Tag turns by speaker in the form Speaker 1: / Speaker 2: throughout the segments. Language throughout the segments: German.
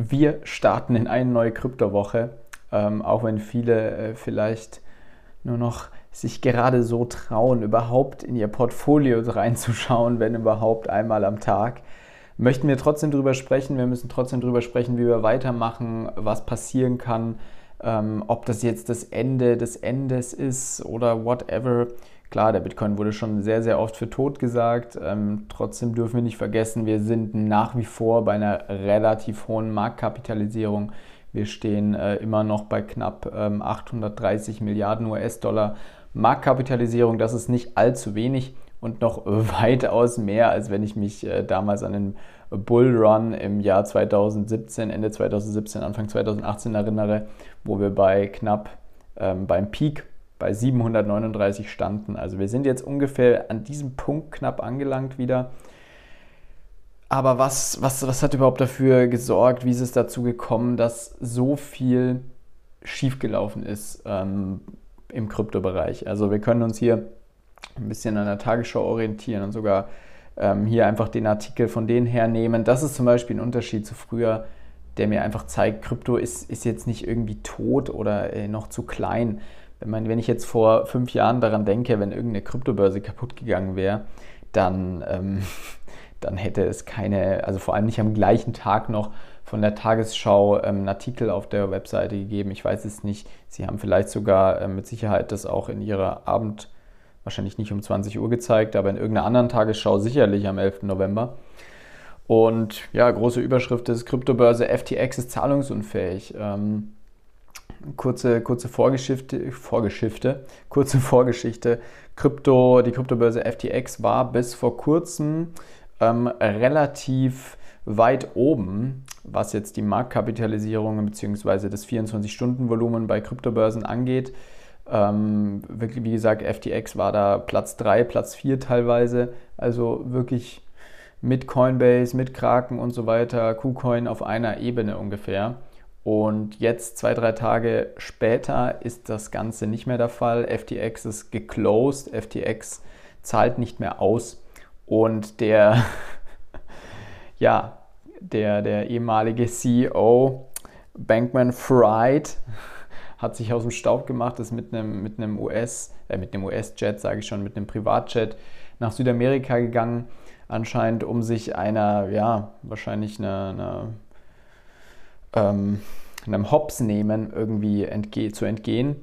Speaker 1: Wir starten in eine neue Kryptowoche, ähm, auch wenn viele äh, vielleicht nur noch sich gerade so trauen, überhaupt in ihr Portfolio reinzuschauen, wenn überhaupt einmal am Tag. Möchten wir trotzdem darüber sprechen. Wir müssen trotzdem darüber sprechen, wie wir weitermachen, was passieren kann, ähm, ob das jetzt das Ende des Endes ist oder whatever. Klar, der Bitcoin wurde schon sehr, sehr oft für tot gesagt. Ähm, trotzdem dürfen wir nicht vergessen, wir sind nach wie vor bei einer relativ hohen Marktkapitalisierung. Wir stehen äh, immer noch bei knapp ähm, 830 Milliarden US-Dollar Marktkapitalisierung. Das ist nicht allzu wenig und noch weitaus mehr, als wenn ich mich äh, damals an den Bullrun im Jahr 2017, Ende 2017, Anfang 2018 erinnere, wo wir bei knapp ähm, beim Peak bei 739 standen. Also wir sind jetzt ungefähr an diesem Punkt knapp angelangt wieder. Aber was, was, was hat überhaupt dafür gesorgt, wie ist es dazu gekommen, dass so viel schiefgelaufen ist ähm, im Kryptobereich? Also wir können uns hier ein bisschen an der Tagesschau orientieren und sogar ähm, hier einfach den Artikel von denen hernehmen. Das ist zum Beispiel ein Unterschied zu früher, der mir einfach zeigt, Krypto ist, ist jetzt nicht irgendwie tot oder äh, noch zu klein. Wenn, man, wenn ich jetzt vor fünf Jahren daran denke, wenn irgendeine Kryptobörse kaputt gegangen wäre, dann, ähm, dann hätte es keine, also vor allem nicht am gleichen Tag noch von der Tagesschau ähm, einen Artikel auf der Webseite gegeben. Ich weiß es nicht. Sie haben vielleicht sogar äh, mit Sicherheit das auch in ihrer Abend, wahrscheinlich nicht um 20 Uhr gezeigt, aber in irgendeiner anderen Tagesschau sicherlich am 11. November. Und ja, große Überschrift ist Kryptobörse FTX ist zahlungsunfähig. Ähm, kurze, kurze Vorgeschichte, Vorgeschichte, kurze Vorgeschichte. Krypto, die Kryptobörse FTX war bis vor kurzem ähm, relativ weit oben, was jetzt die Marktkapitalisierung bzw. das 24-Stunden-Volumen bei Kryptobörsen angeht. Ähm, wirklich, wie gesagt, FTX war da Platz 3, Platz 4 teilweise. Also wirklich mit Coinbase, mit Kraken und so weiter, KuCoin auf einer Ebene ungefähr. Und jetzt, zwei, drei Tage später, ist das Ganze nicht mehr der Fall. FTX ist geclosed, FTX zahlt nicht mehr aus. Und der, ja, der, der ehemalige CEO Bankman Fried hat sich aus dem Staub gemacht, ist mit einem, mit einem US, äh, mit einem US-Jet, sage ich schon, mit einem Privatjet nach Südamerika gegangen, anscheinend um sich einer, ja, wahrscheinlich einer, einer ähm, einem Hops nehmen irgendwie entge zu entgehen.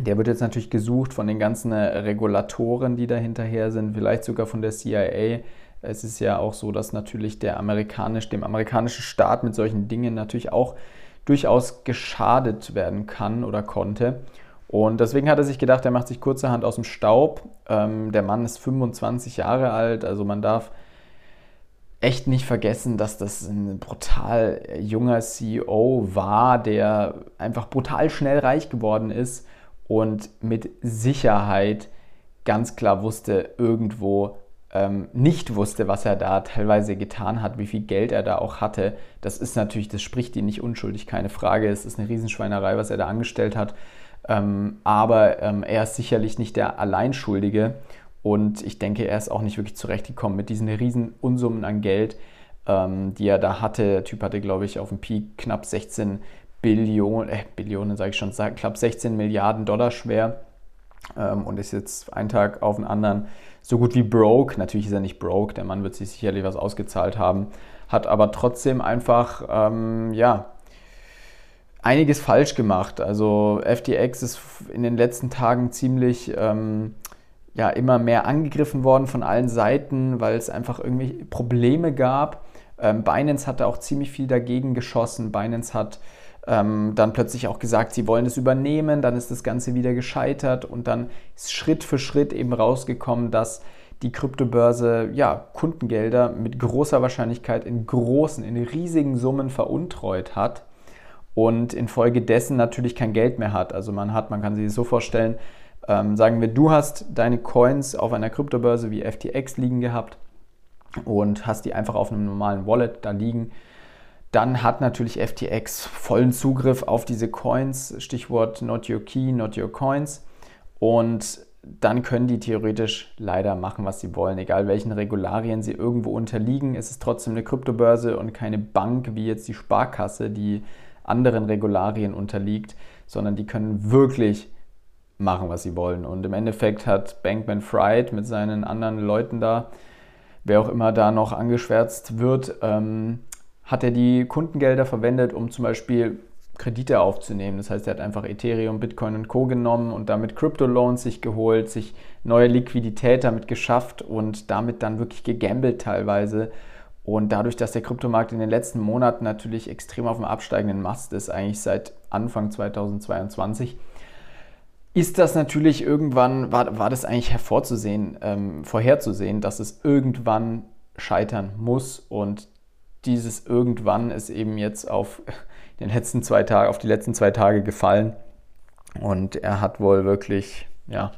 Speaker 1: Der wird jetzt natürlich gesucht von den ganzen Regulatoren, die da hinterher sind, vielleicht sogar von der CIA. Es ist ja auch so, dass natürlich der amerikanisch, dem amerikanischen Staat mit solchen Dingen natürlich auch durchaus geschadet werden kann oder konnte. Und deswegen hat er sich gedacht, er macht sich kurzerhand aus dem Staub. Ähm, der Mann ist 25 Jahre alt, also man darf echt nicht vergessen, dass das ein brutal junger CEO war, der einfach brutal schnell reich geworden ist und mit Sicherheit ganz klar wusste, irgendwo ähm, nicht wusste, was er da teilweise getan hat, wie viel Geld er da auch hatte. Das ist natürlich, das spricht ihn nicht unschuldig, keine Frage. Es ist eine Riesenschweinerei, was er da angestellt hat. Ähm, aber ähm, er ist sicherlich nicht der Alleinschuldige. Und ich denke, er ist auch nicht wirklich zurechtgekommen mit diesen riesen Unsummen an Geld, ähm, die er da hatte. Der Typ hatte, glaube ich, auf dem Peak knapp 16 Billionen, äh, Billionen sage ich schon, knapp 16 Milliarden Dollar schwer ähm, und ist jetzt einen Tag auf den anderen so gut wie broke. Natürlich ist er nicht broke, der Mann wird sich sicherlich was ausgezahlt haben, hat aber trotzdem einfach, ähm, ja, einiges falsch gemacht. Also FTX ist in den letzten Tagen ziemlich ähm, ja immer mehr angegriffen worden von allen Seiten, weil es einfach irgendwie Probleme gab. Ähm, Binance hatte auch ziemlich viel dagegen geschossen. Binance hat ähm, dann plötzlich auch gesagt, sie wollen es übernehmen. Dann ist das Ganze wieder gescheitert und dann ist Schritt für Schritt eben rausgekommen, dass die Kryptobörse ja, Kundengelder mit großer Wahrscheinlichkeit in großen, in riesigen Summen veruntreut hat und infolgedessen natürlich kein Geld mehr hat. Also man hat, man kann sich das so vorstellen, ähm, sagen wir, du hast deine Coins auf einer Kryptobörse wie FTX liegen gehabt und hast die einfach auf einem normalen Wallet da liegen. Dann hat natürlich FTX vollen Zugriff auf diese Coins, Stichwort Not Your Key, Not Your Coins. Und dann können die theoretisch leider machen, was sie wollen. Egal welchen Regularien sie irgendwo unterliegen, ist es trotzdem eine Kryptobörse und keine Bank wie jetzt die Sparkasse, die anderen Regularien unterliegt, sondern die können wirklich machen, was sie wollen. Und im Endeffekt hat Bankman Fried mit seinen anderen Leuten da, wer auch immer da noch angeschwärzt wird, ähm, hat er die Kundengelder verwendet, um zum Beispiel Kredite aufzunehmen. Das heißt, er hat einfach Ethereum, Bitcoin und Co. genommen und damit Crypto-Loans sich geholt, sich neue Liquidität damit geschafft und damit dann wirklich gegambelt teilweise. Und dadurch, dass der Kryptomarkt in den letzten Monaten natürlich extrem auf dem absteigenden Mast ist, eigentlich seit Anfang 2022, ist das natürlich irgendwann, war, war das eigentlich hervorzusehen, ähm, vorherzusehen, dass es irgendwann scheitern muss und dieses irgendwann ist eben jetzt auf den letzten zwei Tage, auf die letzten zwei Tage gefallen. Und er hat wohl wirklich, ja,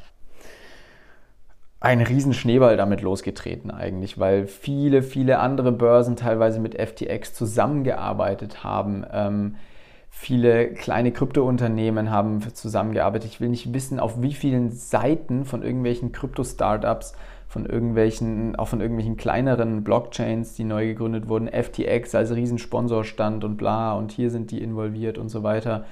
Speaker 1: einen riesen Schneeball damit losgetreten eigentlich, weil viele, viele andere Börsen teilweise mit FTX zusammengearbeitet haben. Ähm, viele kleine Kryptounternehmen haben zusammengearbeitet. Ich will nicht wissen, auf wie vielen Seiten von irgendwelchen Krypto-Startups von irgendwelchen, auch von irgendwelchen kleineren Blockchains, die neu gegründet wurden, FTX als Riesensponsor stand und bla und hier sind die involviert und so weiter.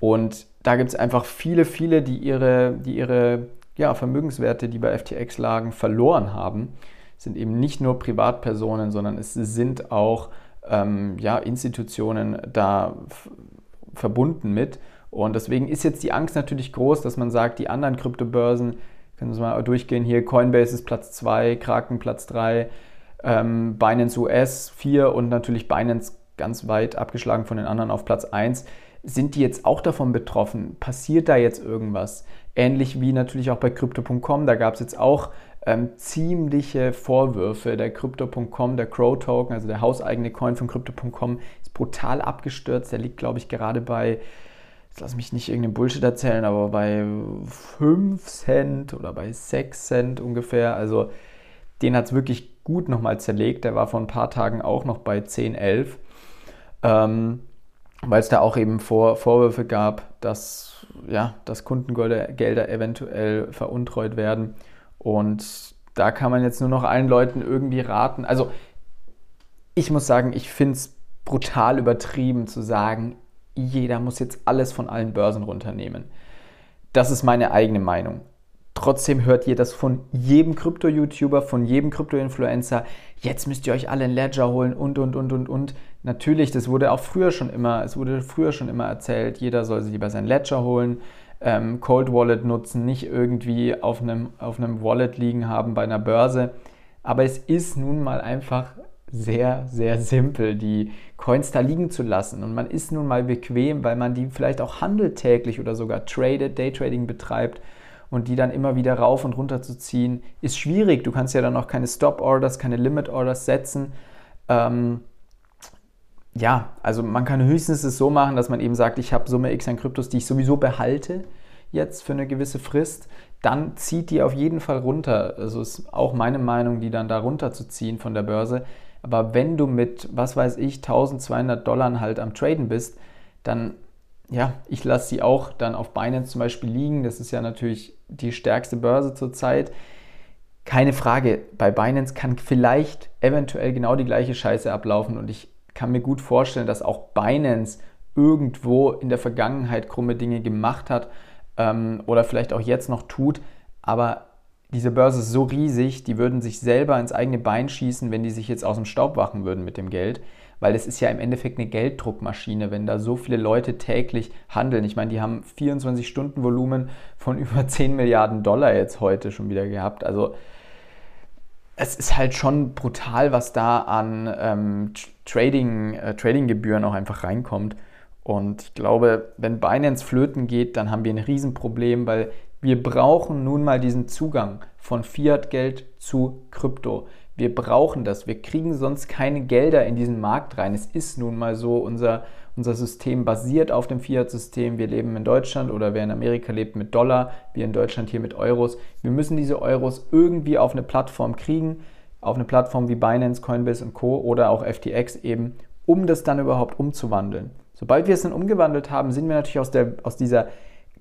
Speaker 1: Und da gibt es einfach viele, viele, die ihre, die ihre ja, Vermögenswerte, die bei FTX lagen, verloren haben. Es sind eben nicht nur Privatpersonen, sondern es sind auch ähm, ja, Institutionen da verbunden mit. Und deswegen ist jetzt die Angst natürlich groß, dass man sagt, die anderen Kryptobörsen können Sie mal durchgehen. Hier Coinbase ist Platz 2, Kraken Platz 3, ähm, Binance US 4 und natürlich Binance ganz weit abgeschlagen von den anderen auf Platz 1. Sind die jetzt auch davon betroffen? Passiert da jetzt irgendwas? Ähnlich wie natürlich auch bei Crypto.com, da gab es jetzt auch ähm, ziemliche Vorwürfe. Der Crypto.com, der Crow Token, also der hauseigene Coin von Crypto.com, ist brutal abgestürzt. Der liegt, glaube ich, gerade bei jetzt lass mich nicht irgendeinen Bullshit erzählen, aber bei 5 Cent oder bei 6 Cent ungefähr. Also den hat es wirklich gut nochmal zerlegt. Der war vor ein paar Tagen auch noch bei 10, 11. Ähm, weil es da auch eben Vor Vorwürfe gab, dass, ja, dass Kundengelder eventuell veruntreut werden. Und da kann man jetzt nur noch allen Leuten irgendwie raten. Also ich muss sagen, ich finde es brutal übertrieben zu sagen, jeder muss jetzt alles von allen Börsen runternehmen. Das ist meine eigene Meinung. Trotzdem hört ihr das von jedem Krypto-YouTuber, von jedem Krypto-Influencer. Jetzt müsst ihr euch alle einen Ledger holen und, und, und, und, und. Natürlich, das wurde auch früher schon immer, es wurde früher schon immer erzählt, jeder soll sich lieber sein Ledger holen, ähm, Cold Wallet nutzen, nicht irgendwie auf einem, auf einem Wallet liegen haben bei einer Börse. Aber es ist nun mal einfach sehr, sehr simpel, die Coins da liegen zu lassen. Und man ist nun mal bequem, weil man die vielleicht auch handelt täglich oder sogar tradet, Daytrading betreibt und die dann immer wieder rauf und runter zu ziehen, ist schwierig. Du kannst ja dann auch keine Stop-Orders, keine Limit-Orders setzen. Ähm, ja, also man kann höchstens es so machen, dass man eben sagt, ich habe Summe X an Kryptos, die ich sowieso behalte jetzt für eine gewisse Frist, dann zieht die auf jeden Fall runter. Also ist auch meine Meinung, die dann da runterzuziehen von der Börse. Aber wenn du mit, was weiß ich, 1200 Dollar halt am Traden bist, dann, ja, ich lasse sie auch dann auf Binance zum Beispiel liegen. Das ist ja natürlich die stärkste Börse zurzeit. Keine Frage, bei Binance kann vielleicht eventuell genau die gleiche Scheiße ablaufen und ich kann mir gut vorstellen, dass auch Binance irgendwo in der Vergangenheit krumme Dinge gemacht hat ähm, oder vielleicht auch jetzt noch tut. Aber diese Börse ist so riesig, die würden sich selber ins eigene Bein schießen, wenn die sich jetzt aus dem Staub wachen würden mit dem Geld. Weil es ist ja im Endeffekt eine Gelddruckmaschine, wenn da so viele Leute täglich handeln. Ich meine, die haben 24-Stunden-Volumen von über 10 Milliarden Dollar jetzt heute schon wieder gehabt. Also es ist halt schon brutal, was da an ähm, Trading, äh, Tradinggebühren auch einfach reinkommt. Und ich glaube, wenn Binance flöten geht, dann haben wir ein Riesenproblem, weil wir brauchen nun mal diesen Zugang von Fiat-Geld zu Krypto. Wir brauchen das. Wir kriegen sonst keine Gelder in diesen Markt rein. Es ist nun mal so, unser, unser System basiert auf dem Fiat-System. Wir leben in Deutschland oder wer in Amerika lebt mit Dollar, wir in Deutschland hier mit Euros. Wir müssen diese Euros irgendwie auf eine Plattform kriegen, auf eine Plattform wie Binance, Coinbase und Co. oder auch FTX eben, um das dann überhaupt umzuwandeln. Sobald wir es dann umgewandelt haben, sind wir natürlich aus, der, aus dieser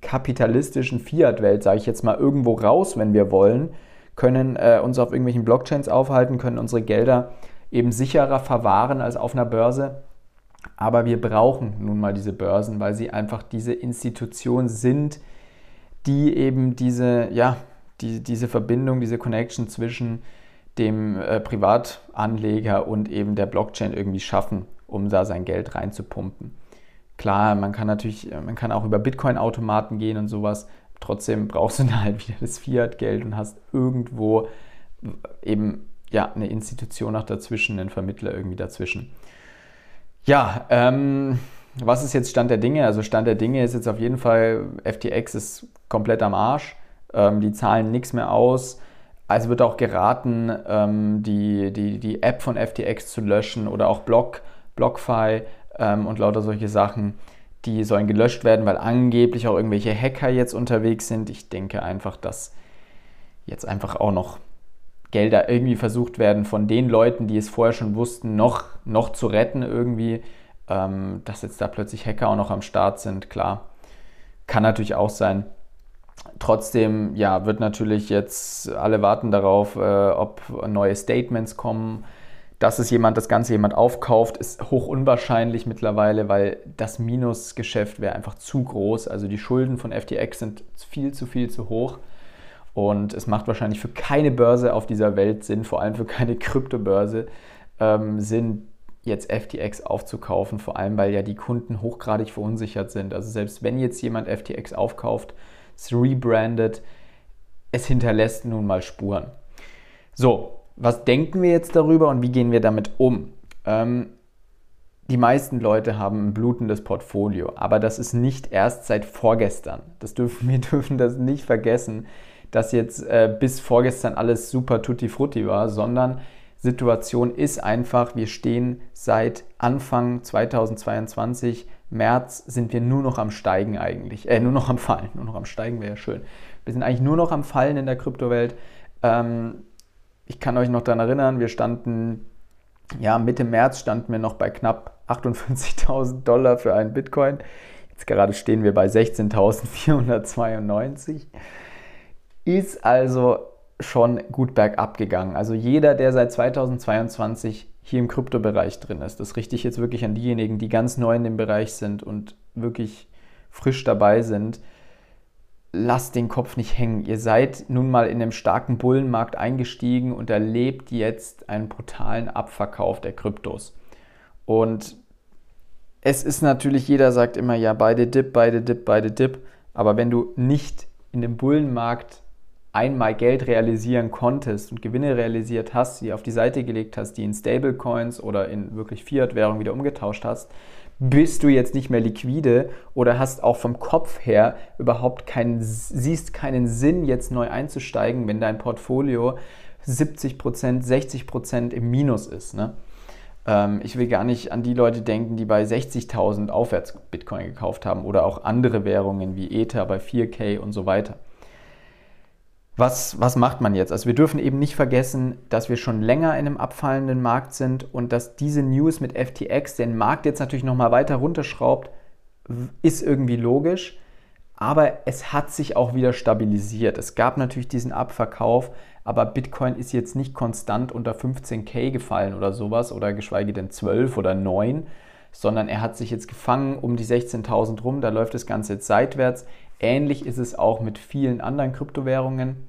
Speaker 1: kapitalistischen Fiat-Welt, sage ich jetzt mal, irgendwo raus, wenn wir wollen, können äh, uns auf irgendwelchen Blockchains aufhalten, können unsere Gelder eben sicherer verwahren als auf einer Börse. Aber wir brauchen nun mal diese Börsen, weil sie einfach diese Institution sind, die eben diese, ja, die, diese Verbindung, diese Connection zwischen dem äh, Privatanleger und eben der Blockchain irgendwie schaffen, um da sein Geld reinzupumpen. Klar, man kann natürlich, man kann auch über Bitcoin-Automaten gehen und sowas. Trotzdem brauchst du da halt wieder das Fiat-Geld und hast irgendwo eben ja eine Institution noch dazwischen, einen Vermittler irgendwie dazwischen. Ja, ähm, was ist jetzt Stand der Dinge? Also Stand der Dinge ist jetzt auf jeden Fall, FTX ist komplett am Arsch. Ähm, die zahlen nichts mehr aus. Also wird auch geraten, ähm, die, die, die App von FTX zu löschen oder auch Block, BlockFi ähm, und lauter solche Sachen. Die sollen gelöscht werden, weil angeblich auch irgendwelche Hacker jetzt unterwegs sind. Ich denke einfach, dass jetzt einfach auch noch Gelder irgendwie versucht werden von den Leuten, die es vorher schon wussten, noch, noch zu retten irgendwie. Ähm, dass jetzt da plötzlich Hacker auch noch am Start sind, klar. Kann natürlich auch sein. Trotzdem, ja, wird natürlich jetzt alle warten darauf, äh, ob neue Statements kommen. Dass es jemand, das Ganze jemand aufkauft, ist hoch unwahrscheinlich mittlerweile, weil das Minusgeschäft wäre einfach zu groß. Also die Schulden von FTX sind viel zu viel zu hoch. Und es macht wahrscheinlich für keine Börse auf dieser Welt Sinn, vor allem für keine Kryptobörse, ähm, Sinn, jetzt FTX aufzukaufen, vor allem weil ja die Kunden hochgradig verunsichert sind. Also selbst wenn jetzt jemand FTX aufkauft, es rebrandet, es hinterlässt nun mal Spuren. So, was denken wir jetzt darüber und wie gehen wir damit um? Ähm, die meisten Leute haben ein blutendes Portfolio, aber das ist nicht erst seit vorgestern. Das dürfen, wir dürfen das nicht vergessen, dass jetzt äh, bis vorgestern alles super tutti frutti war, sondern Situation ist einfach, wir stehen seit Anfang 2022, März, sind wir nur noch am Steigen eigentlich. Äh, nur noch am Fallen. Nur noch am Steigen wäre ja schön. Wir sind eigentlich nur noch am Fallen in der Kryptowelt. Ähm, ich kann euch noch daran erinnern, wir standen, ja, Mitte März standen wir noch bei knapp 58.000 Dollar für einen Bitcoin. Jetzt gerade stehen wir bei 16.492. Ist also schon gut bergab gegangen. Also jeder, der seit 2022 hier im Kryptobereich drin ist, das richte ich jetzt wirklich an diejenigen, die ganz neu in dem Bereich sind und wirklich frisch dabei sind, lasst den Kopf nicht hängen. Ihr seid nun mal in einem starken Bullenmarkt eingestiegen und erlebt jetzt einen brutalen Abverkauf der Kryptos. Und es ist natürlich, jeder sagt immer, ja, beide Dip, beide Dip, beide Dip. Aber wenn du nicht in dem Bullenmarkt einmal Geld realisieren konntest und Gewinne realisiert hast, die auf die Seite gelegt hast, die in Stablecoins oder in wirklich Fiat-Währung wieder umgetauscht hast, bist du jetzt nicht mehr liquide oder hast auch vom Kopf her überhaupt keinen, siehst keinen Sinn, jetzt neu einzusteigen, wenn dein Portfolio 70%, 60% im Minus ist. Ne? Ähm, ich will gar nicht an die Leute denken, die bei 60.000 aufwärts Bitcoin gekauft haben oder auch andere Währungen wie Ether bei 4K und so weiter was, was macht man jetzt? Also wir dürfen eben nicht vergessen, dass wir schon länger in einem abfallenden Markt sind und dass diese News mit FTX den Markt jetzt natürlich nochmal weiter runterschraubt, ist irgendwie logisch. Aber es hat sich auch wieder stabilisiert. Es gab natürlich diesen Abverkauf, aber Bitcoin ist jetzt nicht konstant unter 15k gefallen oder sowas oder geschweige denn 12 oder 9, sondern er hat sich jetzt gefangen um die 16.000 rum. Da läuft das Ganze jetzt seitwärts. Ähnlich ist es auch mit vielen anderen Kryptowährungen.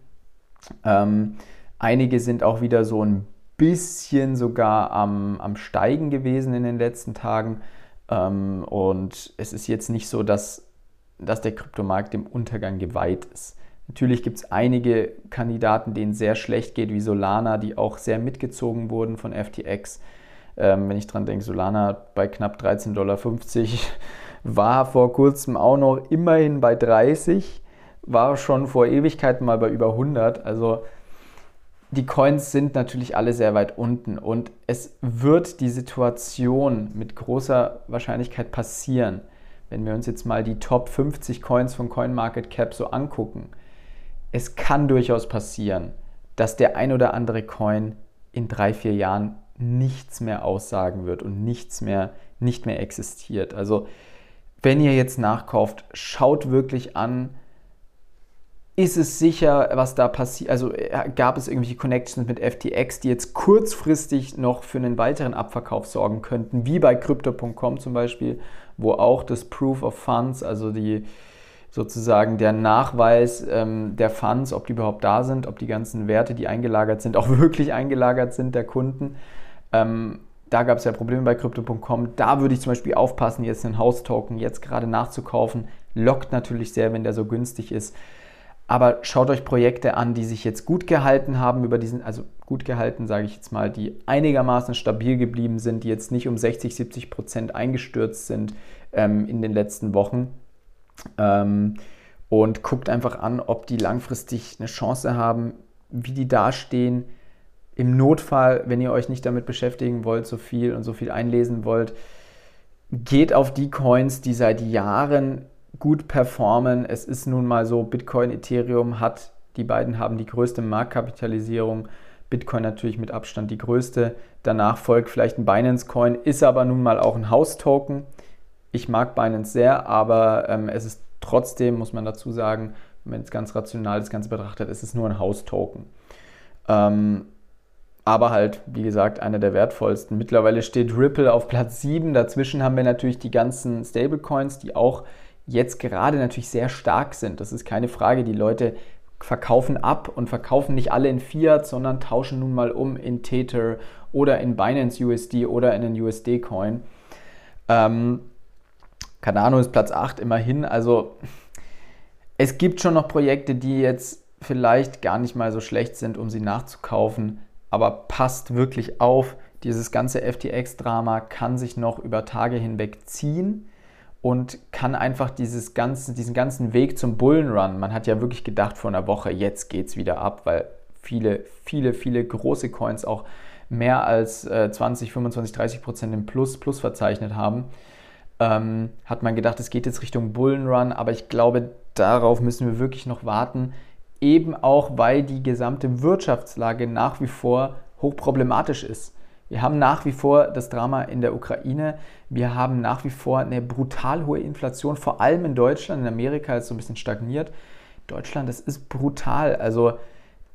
Speaker 1: Ähm, einige sind auch wieder so ein bisschen sogar am, am Steigen gewesen in den letzten Tagen. Ähm, und es ist jetzt nicht so, dass, dass der Kryptomarkt dem Untergang geweiht ist. Natürlich gibt es einige Kandidaten, denen sehr schlecht geht, wie Solana, die auch sehr mitgezogen wurden von FTX. Ähm, wenn ich dran denke, Solana bei knapp 13,50 Dollar war vor kurzem auch noch immerhin bei 30 war schon vor Ewigkeiten mal bei über 100. Also die Coins sind natürlich alle sehr weit unten und es wird die Situation mit großer Wahrscheinlichkeit passieren, wenn wir uns jetzt mal die Top 50 Coins von CoinMarketCap so angucken. Es kann durchaus passieren, dass der ein oder andere Coin in drei, vier Jahren nichts mehr aussagen wird und nichts mehr, nicht mehr existiert. Also wenn ihr jetzt nachkauft, schaut wirklich an, ist es sicher, was da passiert? Also äh, gab es irgendwelche Connections mit FTX, die jetzt kurzfristig noch für einen weiteren Abverkauf sorgen könnten, wie bei Crypto.com zum Beispiel, wo auch das Proof of Funds, also die sozusagen der Nachweis ähm, der Funds, ob die überhaupt da sind, ob die ganzen Werte, die eingelagert sind, auch wirklich eingelagert sind der Kunden. Ähm, da gab es ja Probleme bei Crypto.com. Da würde ich zum Beispiel aufpassen, jetzt einen House-Token jetzt gerade nachzukaufen. Lockt natürlich sehr, wenn der so günstig ist. Aber schaut euch Projekte an, die sich jetzt gut gehalten haben über diesen, also gut gehalten, sage ich jetzt mal, die einigermaßen stabil geblieben sind, die jetzt nicht um 60, 70 Prozent eingestürzt sind ähm, in den letzten Wochen. Ähm, und guckt einfach an, ob die langfristig eine Chance haben, wie die dastehen. Im Notfall, wenn ihr euch nicht damit beschäftigen wollt, so viel und so viel einlesen wollt, geht auf die Coins, die seit Jahren gut performen. Es ist nun mal so, Bitcoin, Ethereum hat, die beiden haben die größte Marktkapitalisierung. Bitcoin natürlich mit Abstand die größte. Danach folgt vielleicht ein Binance Coin, ist aber nun mal auch ein House-Token. Ich mag Binance sehr, aber ähm, es ist trotzdem, muss man dazu sagen, wenn man jetzt ganz rational das Ganze betrachtet, ist es nur ein House-Token. Ähm, aber halt, wie gesagt, einer der wertvollsten. Mittlerweile steht Ripple auf Platz 7. Dazwischen haben wir natürlich die ganzen Stablecoins, die auch jetzt gerade natürlich sehr stark sind. Das ist keine Frage. Die Leute verkaufen ab und verkaufen nicht alle in Fiat, sondern tauschen nun mal um in Tether oder in Binance USD oder in einen USD-Coin. Ähm, Cardano ist Platz 8 immerhin. Also es gibt schon noch Projekte, die jetzt vielleicht gar nicht mal so schlecht sind, um sie nachzukaufen. Aber passt wirklich auf, dieses ganze FTX-Drama kann sich noch über Tage hinweg ziehen und kann einfach dieses ganze, diesen ganzen Weg zum Bullenrun, man hat ja wirklich gedacht vor einer Woche, jetzt geht es wieder ab, weil viele, viele, viele große Coins auch mehr als äh, 20, 25, 30 Prozent im Plus, Plus verzeichnet haben, ähm, hat man gedacht, es geht jetzt Richtung Bullenrun, aber ich glaube, darauf müssen wir wirklich noch warten, eben auch weil die gesamte Wirtschaftslage nach wie vor hochproblematisch ist. Wir haben nach wie vor das Drama in der Ukraine. Wir haben nach wie vor eine brutal hohe Inflation, vor allem in Deutschland. In Amerika ist es so ein bisschen stagniert. Deutschland, das ist brutal. Also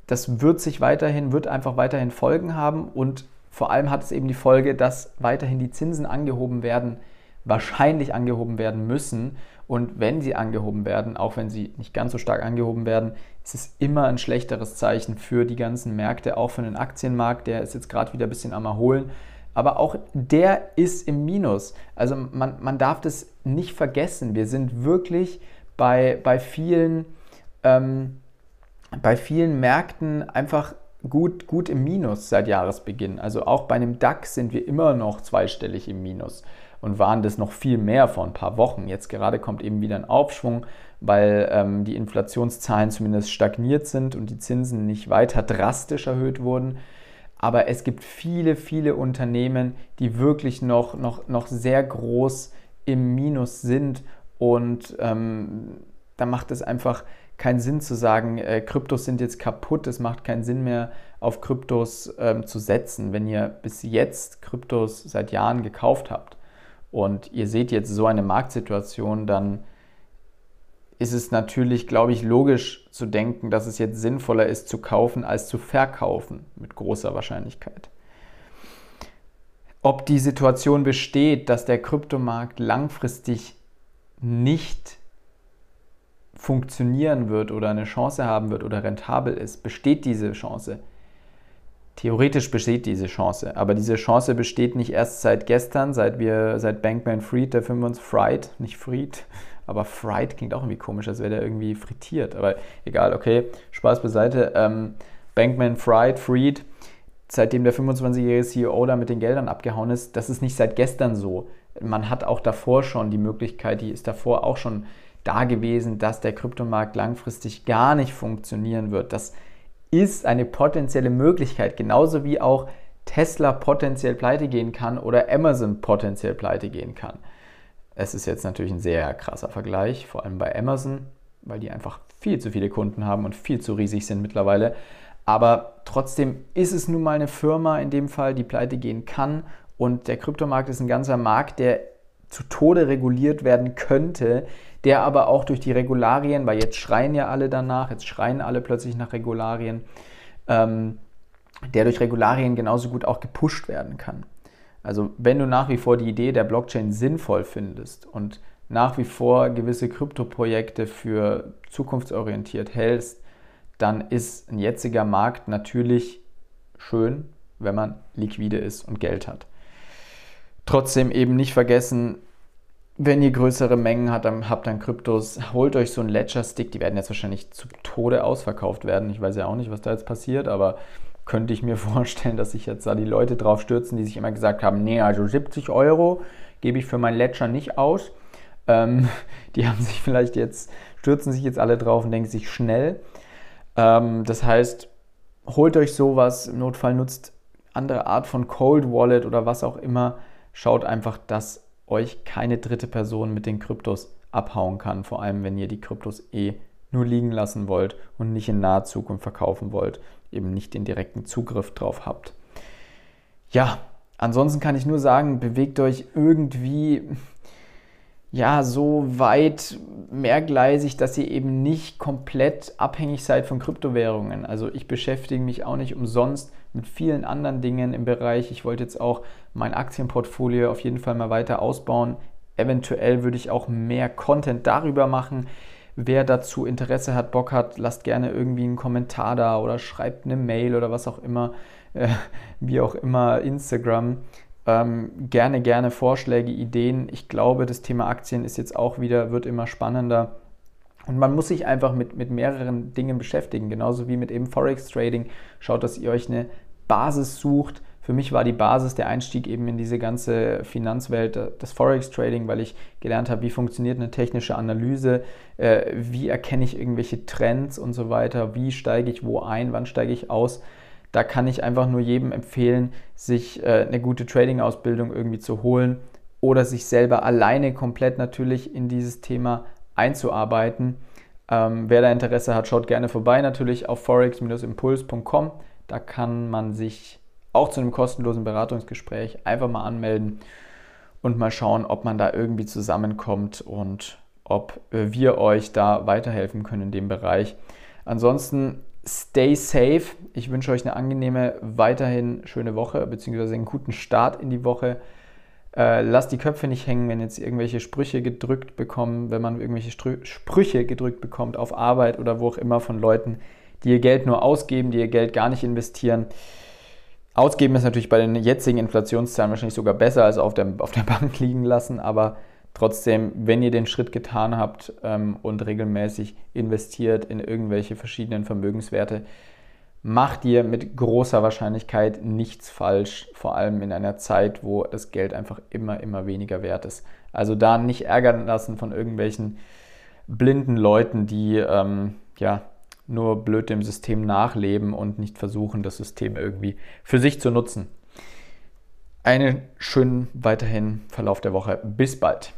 Speaker 1: das wird sich weiterhin, wird einfach weiterhin Folgen haben und vor allem hat es eben die Folge, dass weiterhin die Zinsen angehoben werden, wahrscheinlich angehoben werden müssen. Und wenn sie angehoben werden, auch wenn sie nicht ganz so stark angehoben werden, ist es immer ein schlechteres Zeichen für die ganzen Märkte, auch für den Aktienmarkt. Der ist jetzt gerade wieder ein bisschen am Erholen. Aber auch der ist im Minus. Also man, man darf das nicht vergessen. Wir sind wirklich bei, bei, vielen, ähm, bei vielen Märkten einfach gut, gut im Minus seit Jahresbeginn. Also auch bei einem DAX sind wir immer noch zweistellig im Minus und waren das noch viel mehr vor ein paar Wochen. Jetzt gerade kommt eben wieder ein Aufschwung, weil ähm, die Inflationszahlen zumindest stagniert sind und die Zinsen nicht weiter drastisch erhöht wurden. Aber es gibt viele, viele Unternehmen, die wirklich noch, noch, noch sehr groß im Minus sind und ähm, da macht es einfach keinen Sinn zu sagen, äh, Kryptos sind jetzt kaputt, es macht keinen Sinn mehr auf Kryptos ähm, zu setzen, wenn ihr bis jetzt Kryptos seit Jahren gekauft habt und ihr seht jetzt so eine Marktsituation, dann ist es natürlich, glaube ich, logisch zu denken, dass es jetzt sinnvoller ist zu kaufen als zu verkaufen, mit großer Wahrscheinlichkeit. Ob die Situation besteht, dass der Kryptomarkt langfristig nicht funktionieren wird oder eine Chance haben wird oder rentabel ist, besteht diese Chance. Theoretisch besteht diese Chance, aber diese Chance besteht nicht erst seit gestern, seit wir, seit Bankman Fried, der 25 Fried, nicht Fried, aber Fried klingt auch irgendwie komisch, als wäre der irgendwie frittiert. Aber egal, okay, Spaß beiseite. Ähm, Bankman Fried, Fried, seitdem der 25-jährige CEO da mit den Geldern abgehauen ist, das ist nicht seit gestern so. Man hat auch davor schon die Möglichkeit, die ist davor auch schon da gewesen, dass der Kryptomarkt langfristig gar nicht funktionieren wird. Das ist eine potenzielle Möglichkeit, genauso wie auch Tesla potenziell pleite gehen kann oder Amazon potenziell pleite gehen kann. Es ist jetzt natürlich ein sehr krasser Vergleich, vor allem bei Amazon, weil die einfach viel zu viele Kunden haben und viel zu riesig sind mittlerweile. Aber trotzdem ist es nun mal eine Firma in dem Fall, die pleite gehen kann. Und der Kryptomarkt ist ein ganzer Markt, der zu Tode reguliert werden könnte, der aber auch durch die Regularien, weil jetzt schreien ja alle danach, jetzt schreien alle plötzlich nach Regularien, ähm, der durch Regularien genauso gut auch gepusht werden kann. Also wenn du nach wie vor die Idee der Blockchain sinnvoll findest und nach wie vor gewisse Kryptoprojekte für zukunftsorientiert hältst, dann ist ein jetziger Markt natürlich schön, wenn man liquide ist und Geld hat. Trotzdem eben nicht vergessen, wenn ihr größere Mengen habt, dann habt dann Kryptos, holt euch so einen Ledger-Stick. Die werden jetzt wahrscheinlich zu Tode ausverkauft werden. Ich weiß ja auch nicht, was da jetzt passiert, aber könnte ich mir vorstellen, dass sich jetzt da die Leute drauf stürzen, die sich immer gesagt haben, nee, also 70 Euro gebe ich für mein Ledger nicht aus. Ähm, die haben sich vielleicht jetzt, stürzen sich jetzt alle drauf und denken sich schnell. Ähm, das heißt, holt euch sowas, im Notfall nutzt andere Art von Cold Wallet oder was auch immer. Schaut einfach, dass euch keine dritte Person mit den Kryptos abhauen kann, vor allem wenn ihr die Kryptos eh nur liegen lassen wollt und nicht in naher Zukunft verkaufen wollt, eben nicht den direkten Zugriff drauf habt. Ja, ansonsten kann ich nur sagen, bewegt euch irgendwie ja so weit mehrgleisig, dass ihr eben nicht komplett abhängig seid von Kryptowährungen. Also ich beschäftige mich auch nicht umsonst mit vielen anderen Dingen im Bereich. Ich wollte jetzt auch mein Aktienportfolio auf jeden Fall mal weiter ausbauen. Eventuell würde ich auch mehr Content darüber machen. Wer dazu Interesse hat, Bock hat, lasst gerne irgendwie einen Kommentar da oder schreibt eine Mail oder was auch immer, äh, wie auch immer, Instagram. Ähm, gerne, gerne Vorschläge, Ideen. Ich glaube, das Thema Aktien ist jetzt auch wieder, wird immer spannender. Und man muss sich einfach mit, mit mehreren Dingen beschäftigen, genauso wie mit eben Forex Trading. Schaut, dass ihr euch eine Basis sucht. Für mich war die Basis der Einstieg eben in diese ganze Finanzwelt das Forex Trading, weil ich gelernt habe, wie funktioniert eine technische Analyse, äh, wie erkenne ich irgendwelche Trends und so weiter, wie steige ich wo ein, wann steige ich aus. Da kann ich einfach nur jedem empfehlen, sich äh, eine gute Trading-Ausbildung irgendwie zu holen oder sich selber alleine komplett natürlich in dieses Thema einzuarbeiten. Ähm, wer da Interesse hat, schaut gerne vorbei natürlich auf forex-impuls.com. Da kann man sich auch zu einem kostenlosen Beratungsgespräch einfach mal anmelden und mal schauen, ob man da irgendwie zusammenkommt und ob äh, wir euch da weiterhelfen können in dem Bereich. Ansonsten stay safe. Ich wünsche euch eine angenehme, weiterhin schöne Woche, beziehungsweise einen guten Start in die Woche. Äh, lasst die Köpfe nicht hängen, wenn jetzt irgendwelche Sprüche gedrückt bekommen, wenn man irgendwelche Sprüche gedrückt bekommt auf Arbeit oder wo auch immer von Leuten, die ihr Geld nur ausgeben, die ihr Geld gar nicht investieren. Ausgeben ist natürlich bei den jetzigen Inflationszahlen wahrscheinlich sogar besser als auf der, auf der Bank liegen lassen, aber trotzdem, wenn ihr den Schritt getan habt ähm, und regelmäßig investiert in irgendwelche verschiedenen Vermögenswerte, macht ihr mit großer Wahrscheinlichkeit nichts falsch, vor allem in einer Zeit, wo das Geld einfach immer, immer weniger wert ist. Also da nicht ärgern lassen von irgendwelchen blinden Leuten, die ähm, ja nur blöd dem System nachleben und nicht versuchen, das System irgendwie für sich zu nutzen. Einen schönen weiterhin Verlauf der Woche. Bis bald.